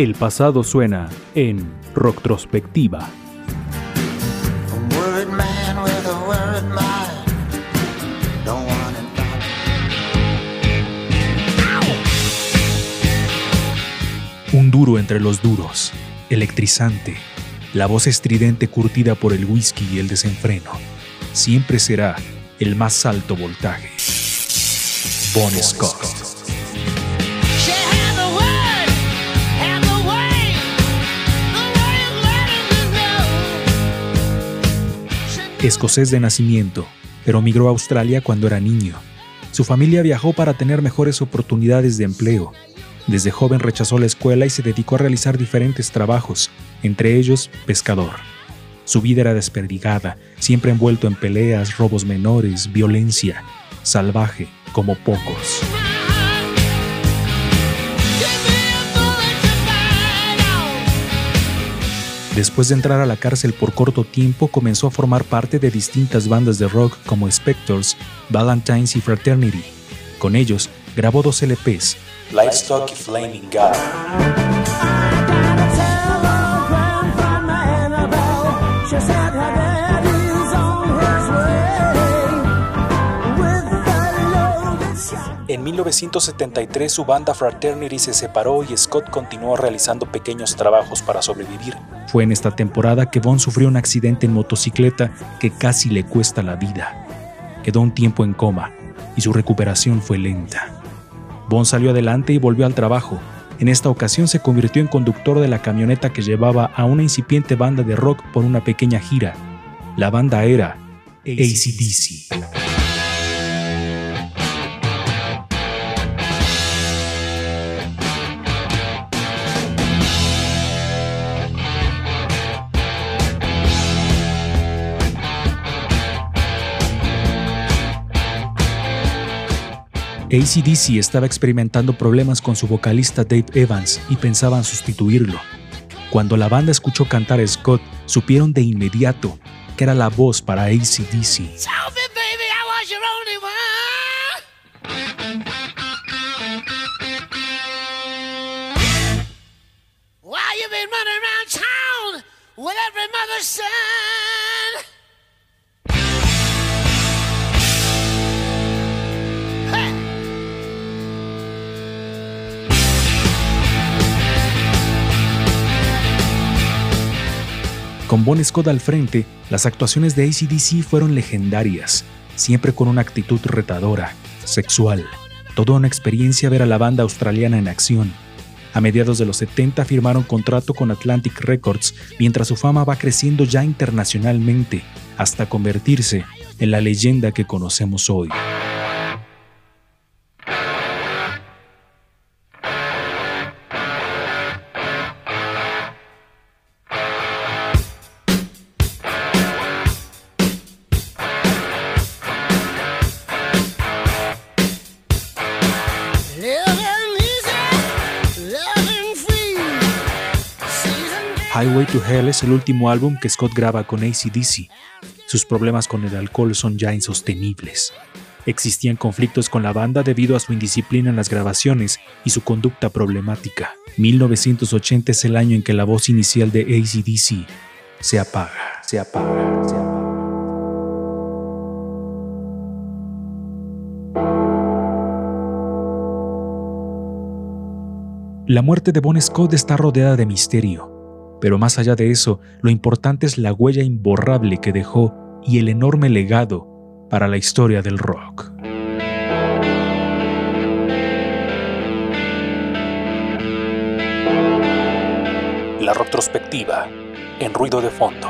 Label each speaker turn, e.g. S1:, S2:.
S1: El pasado suena en Rocktrospectiva.
S2: Un duro entre los duros, electrizante, la voz estridente curtida por el whisky y el desenfreno, siempre será el más alto voltaje. Bon Scott. Escocés de nacimiento, pero migró a Australia cuando era niño. Su familia viajó para tener mejores oportunidades de empleo. Desde joven rechazó la escuela y se dedicó a realizar diferentes trabajos, entre ellos pescador. Su vida era desperdigada, siempre envuelto en peleas, robos menores, violencia, salvaje como pocos. Después de entrar a la cárcel por corto tiempo, comenzó a formar parte de distintas bandas de rock como Spectors, Valentines y Fraternity. Con ellos grabó dos LPs, Lightstock y Flaming God. En 1973 su banda Fraternity se separó y Scott continuó realizando pequeños trabajos para sobrevivir. Fue en esta temporada que Bon sufrió un accidente en motocicleta que casi le cuesta la vida. Quedó un tiempo en coma y su recuperación fue lenta. Bon salió adelante y volvió al trabajo. En esta ocasión se convirtió en conductor de la camioneta que llevaba a una incipiente banda de rock por una pequeña gira. La banda era ACDC. ACDC estaba experimentando problemas con su vocalista Dave Evans y pensaban sustituirlo. Cuando la banda escuchó cantar a Scott, supieron de inmediato que era la voz para ACDC. Con Bon Scott al frente, las actuaciones de ACDC fueron legendarias, siempre con una actitud retadora, sexual. Toda una experiencia ver a la banda australiana en acción. A mediados de los 70 firmaron contrato con Atlantic Records, mientras su fama va creciendo ya internacionalmente, hasta convertirse en la leyenda que conocemos hoy. Highway to Hell es el último álbum que Scott graba con ACDC. Sus problemas con el alcohol son ya insostenibles. Existían conflictos con la banda debido a su indisciplina en las grabaciones y su conducta problemática. 1980 es el año en que la voz inicial de ACDC se apaga, se apaga, se apaga. La muerte de Bon Scott está rodeada de misterio. Pero más allá de eso, lo importante es la huella imborrable que dejó y el enorme legado para la historia del rock. La retrospectiva en ruido de fondo.